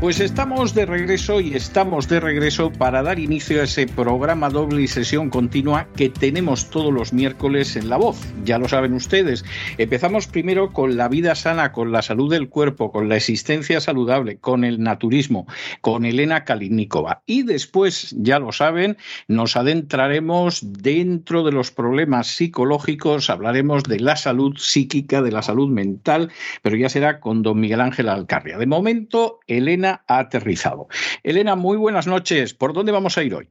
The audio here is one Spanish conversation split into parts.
Pues estamos de regreso y estamos de regreso para dar inicio a ese programa doble y sesión continua que tenemos todos los miércoles en La Voz. Ya lo saben ustedes. Empezamos primero con la vida sana, con la salud del cuerpo, con la existencia saludable, con el naturismo, con Elena Kalinikova. Y después, ya lo saben, nos adentraremos dentro de los problemas psicológicos, hablaremos de la salud psíquica, de la salud mental, pero ya será con don Miguel Ángel Alcarria. De momento, Elena ha aterrizado. Elena, muy buenas noches. ¿Por dónde vamos a ir hoy?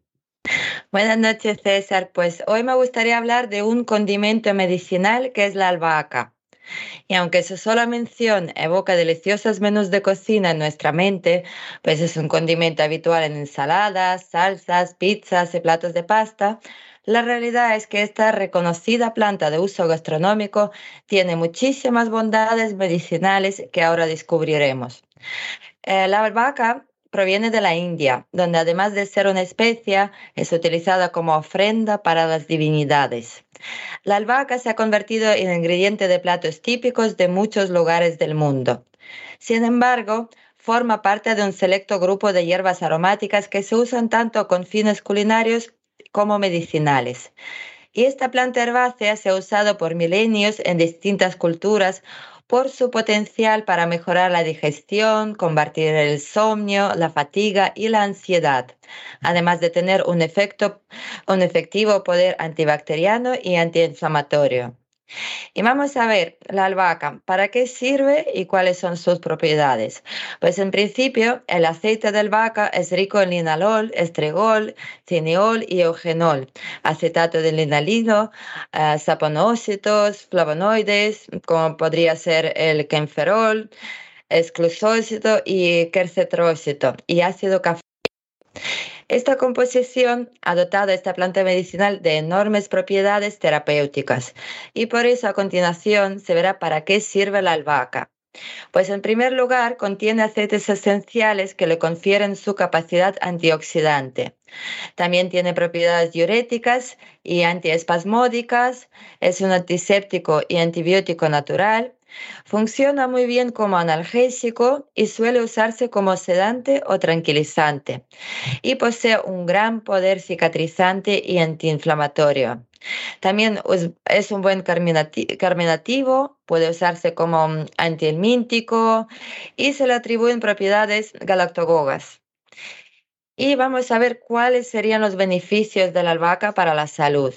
Buenas noches, César. Pues hoy me gustaría hablar de un condimento medicinal que es la albahaca. Y aunque su sola mención evoca deliciosos menús de cocina en nuestra mente, pues es un condimento habitual en ensaladas, salsas, pizzas y platos de pasta, la realidad es que esta reconocida planta de uso gastronómico tiene muchísimas bondades medicinales que ahora descubriremos. Eh, la albahaca proviene de la India, donde además de ser una especia, es utilizada como ofrenda para las divinidades. La albahaca se ha convertido en ingrediente de platos típicos de muchos lugares del mundo. Sin embargo, forma parte de un selecto grupo de hierbas aromáticas que se usan tanto con fines culinarios como medicinales. Y esta planta herbácea se ha usado por milenios en distintas culturas por su potencial para mejorar la digestión, combatir el insomnio, la fatiga y la ansiedad, además de tener un, efecto, un efectivo poder antibacteriano y antiinflamatorio. Y vamos a ver la albahaca, ¿para qué sirve y cuáles son sus propiedades? Pues en principio el aceite de albahaca es rico en linalol, estrigol, cineol y eugenol, acetato de linalino, saponócitos, flavonoides, como podría ser el kenferol, esclusócito y quercetrócito y ácido café. Esta composición ha dotado a esta planta medicinal de enormes propiedades terapéuticas y por eso a continuación se verá para qué sirve la albahaca. Pues en primer lugar contiene aceites esenciales que le confieren su capacidad antioxidante. También tiene propiedades diuréticas y antiespasmódicas, es un antiséptico y antibiótico natural Funciona muy bien como analgésico y suele usarse como sedante o tranquilizante y posee un gran poder cicatrizante y antiinflamatorio. También es un buen carminativo, puede usarse como antihelmíntico y se le atribuyen propiedades galactogogas. Y vamos a ver cuáles serían los beneficios de la albahaca para la salud.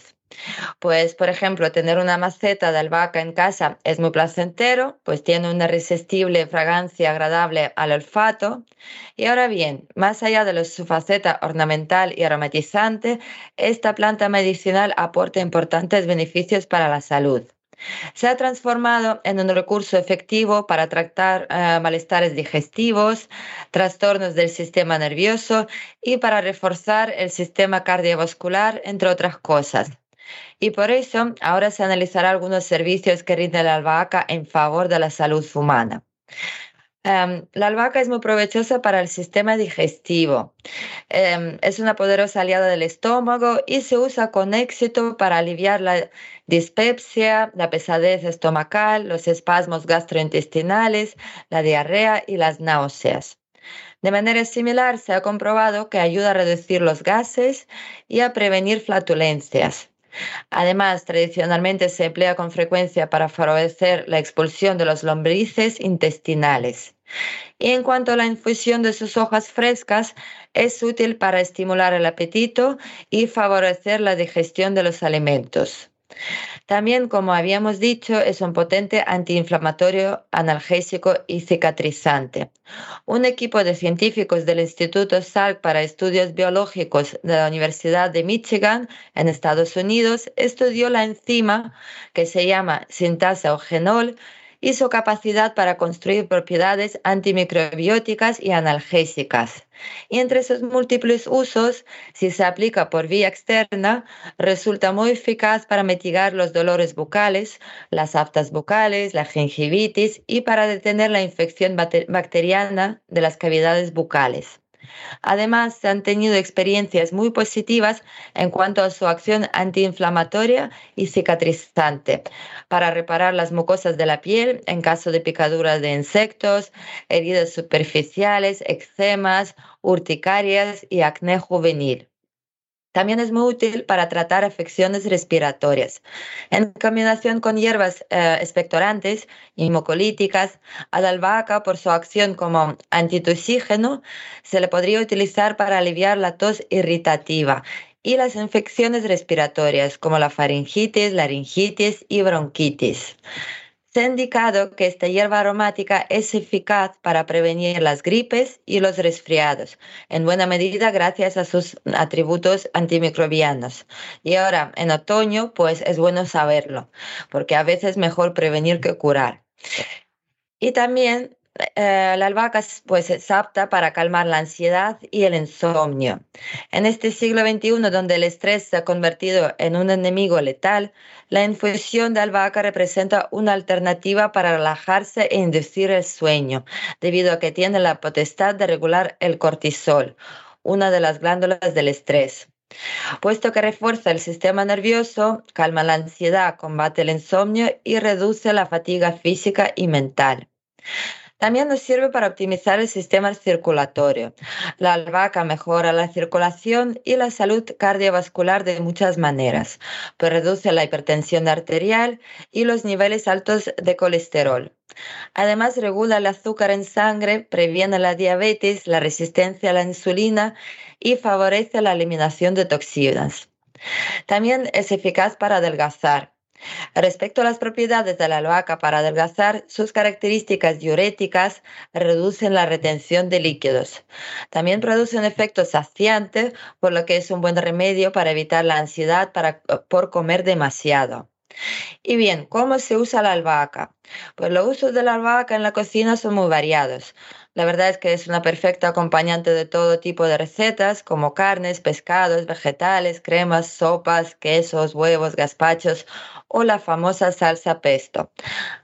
Pues, por ejemplo, tener una maceta de albahaca en casa es muy placentero, pues tiene una irresistible fragancia agradable al olfato. Y ahora bien, más allá de su faceta ornamental y aromatizante, esta planta medicinal aporta importantes beneficios para la salud. Se ha transformado en un recurso efectivo para tratar eh, malestares digestivos, trastornos del sistema nervioso y para reforzar el sistema cardiovascular, entre otras cosas. Y por eso ahora se analizará algunos servicios que rinde la albahaca en favor de la salud humana. Em, la albahaca es muy provechosa para el sistema digestivo. Em, es una poderosa aliada del estómago y se usa con éxito para aliviar la dispepsia, la pesadez estomacal, los espasmos gastrointestinales, la diarrea y las náuseas. De manera similar, se ha comprobado que ayuda a reducir los gases y a prevenir flatulencias. Además, tradicionalmente se emplea con frecuencia para favorecer la expulsión de los lombrices intestinales. Y en cuanto a la infusión de sus hojas frescas, es útil para estimular el apetito y favorecer la digestión de los alimentos. También, como habíamos dicho, es un potente antiinflamatorio, analgésico y cicatrizante. Un equipo de científicos del Instituto Salk para Estudios Biológicos de la Universidad de Michigan en Estados Unidos estudió la enzima que se llama sintasa o genol y su capacidad para construir propiedades antimicrobióticas y analgésicas. Y entre sus múltiples usos, si se aplica por vía externa, resulta muy eficaz para mitigar los dolores bucales, las aftas bucales, la gingivitis y para detener la infección bacteriana de las cavidades bucales. Además, se han tenido experiencias muy positivas en cuanto a su acción antiinflamatoria y cicatrizante para reparar las mucosas de la piel en caso de picaduras de insectos, heridas superficiales, eczemas, urticarias y acné juvenil. También es muy útil para tratar afecciones respiratorias. En combinación con hierbas eh, expectorantes y mucolíticas, a la albahaca, por su acción como antitusígeno, se le podría utilizar para aliviar la tos irritativa y las infecciones respiratorias como la faringitis, laringitis y bronquitis. Se ha indicado que esta hierba aromática es eficaz para prevenir las gripes y los resfriados, en buena medida gracias a sus atributos antimicrobianos. Y ahora, en otoño, pues es bueno saberlo, porque a veces es mejor prevenir que curar. Y también eh, la albahaca pues, es apta para calmar la ansiedad y el insomnio. En este siglo XXI, donde el estrés se ha convertido en un enemigo letal, la infusión de albahaca representa una alternativa para relajarse e inducir el sueño, debido a que tiene la potestad de regular el cortisol, una de las glándulas del estrés. Puesto que refuerza el sistema nervioso, calma la ansiedad, combate el insomnio y reduce la fatiga física y mental. También nos sirve para optimizar el sistema circulatorio. La albahaca mejora la circulación y la salud cardiovascular de muchas maneras, pues reduce la hipertensión arterial y los niveles altos de colesterol. Además, regula el azúcar en sangre, previene la diabetes, la resistencia a la insulina y favorece la eliminación de toxinas. También es eficaz para adelgazar. Respecto a las propiedades de la albahaca para adelgazar, sus características diuréticas reducen la retención de líquidos. También produce un efecto saciante, por lo que es un buen remedio para evitar la ansiedad por comer demasiado. Y bien, ¿cómo se usa la albahaca? Pues los usos de la albahaca en la cocina son muy variados. La verdad es que es una perfecta acompañante de todo tipo de recetas, como carnes, pescados, vegetales, cremas, sopas, quesos, huevos, gazpachos o la famosa salsa pesto.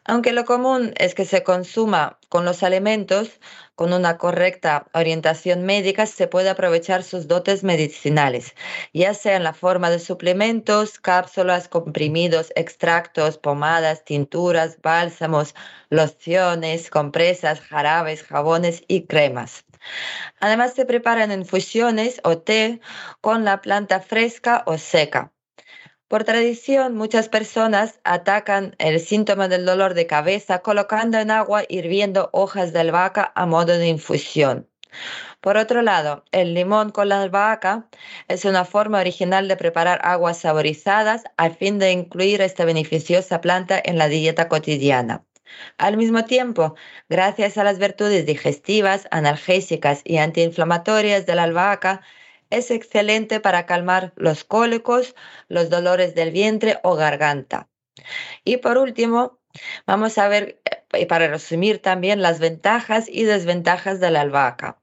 Aunque lo común es que se consuma con los alimentos, con una correcta orientación médica se puede aprovechar sus dotes medicinales, ya sea en la forma de suplementos, cápsulas, comprimidos, extractos, pomadas, tinturas, bálsamos, lociones, compresas, jarabes, jabones y cremas. Además se preparan infusiones o té con la planta fresca o seca. Por tradición, muchas personas atacan el síntoma del dolor de cabeza colocando en agua hirviendo hojas de albahaca a modo de infusión. Por otro lado, el limón con la albahaca es una forma original de preparar aguas saborizadas a fin de incluir esta beneficiosa planta en la dieta cotidiana. Al mismo tiempo, gracias a las virtudes digestivas, analgésicas y antiinflamatorias de la albahaca, es excelente para calmar los cólicos, los dolores del vientre o garganta. Y por último, vamos a ver, eh, para resumir también, las ventajas y desventajas de la albahaca.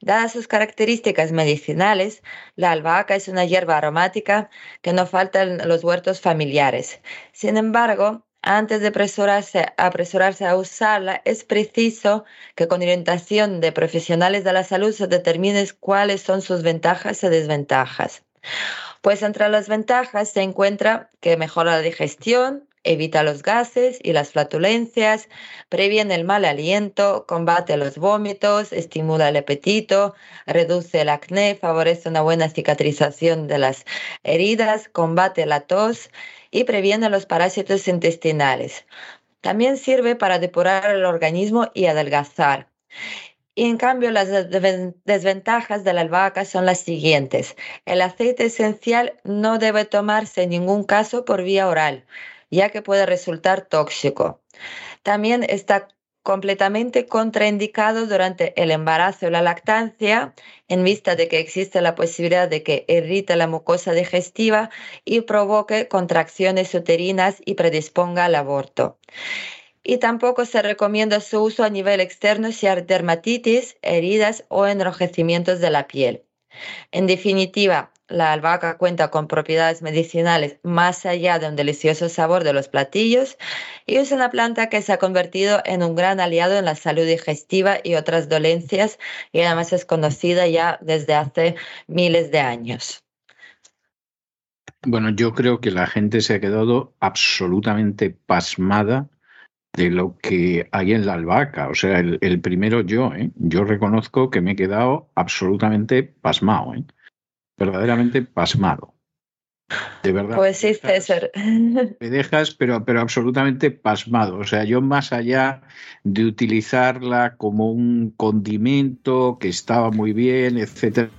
Dadas sus características medicinales, la albahaca es una hierba aromática que no falta en los huertos familiares. Sin embargo, antes de apresurarse, a usarla, es preciso que con orientación de profesionales de la salud se determine cuáles son sus ventajas y desventajas. Pues entre las ventajas se encuentra que mejora la digestión, evita los gases y las flatulencias, previene el mal aliento, combate los vómitos, estimula el apetito, reduce el acné, favorece una buena cicatrización de las heridas, combate la tos y previene los parásitos intestinales. También sirve para depurar el organismo y adelgazar. Y en cambio, las desventajas de la albahaca son las siguientes. El aceite esencial no debe tomarse en ningún caso por vía oral, ya que puede resultar tóxico. También está completamente contraindicado durante el embarazo y la lactancia, en vista de que existe la posibilidad de que irrite la mucosa digestiva y provoque contracciones uterinas y predisponga al aborto y tampoco se recomienda su uso a nivel externo si hay dermatitis, heridas o enrojecimientos de la piel. En definitiva, la albahaca cuenta con propiedades medicinales más allá de un delicioso sabor de los platillos y es una planta que se ha convertido en un gran aliado en la salud digestiva y otras dolencias y además es conocida ya desde hace miles de años. Bueno, yo creo que la gente se ha quedado absolutamente pasmada de lo que hay en la albahaca. O sea, el, primero yo, ¿eh? yo reconozco que me he quedado absolutamente pasmado, ¿eh? verdaderamente pasmado. De verdad. Pues sí, César. Me dejas, pero, pero absolutamente pasmado. O sea, yo más allá de utilizarla como un condimento que estaba muy bien, etcétera,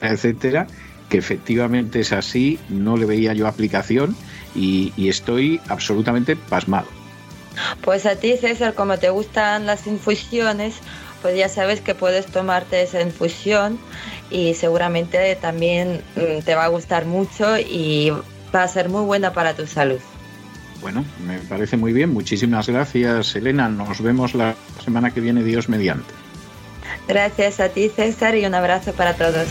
etcétera, que efectivamente es así, no le veía yo aplicación y estoy absolutamente pasmado. Pues a ti, César, como te gustan las infusiones, pues ya sabes que puedes tomarte esa infusión y seguramente también mm, te va a gustar mucho y va a ser muy buena para tu salud. Bueno, me parece muy bien. Muchísimas gracias, Elena. Nos vemos la semana que viene, Dios mediante. Gracias a ti, César, y un abrazo para todos.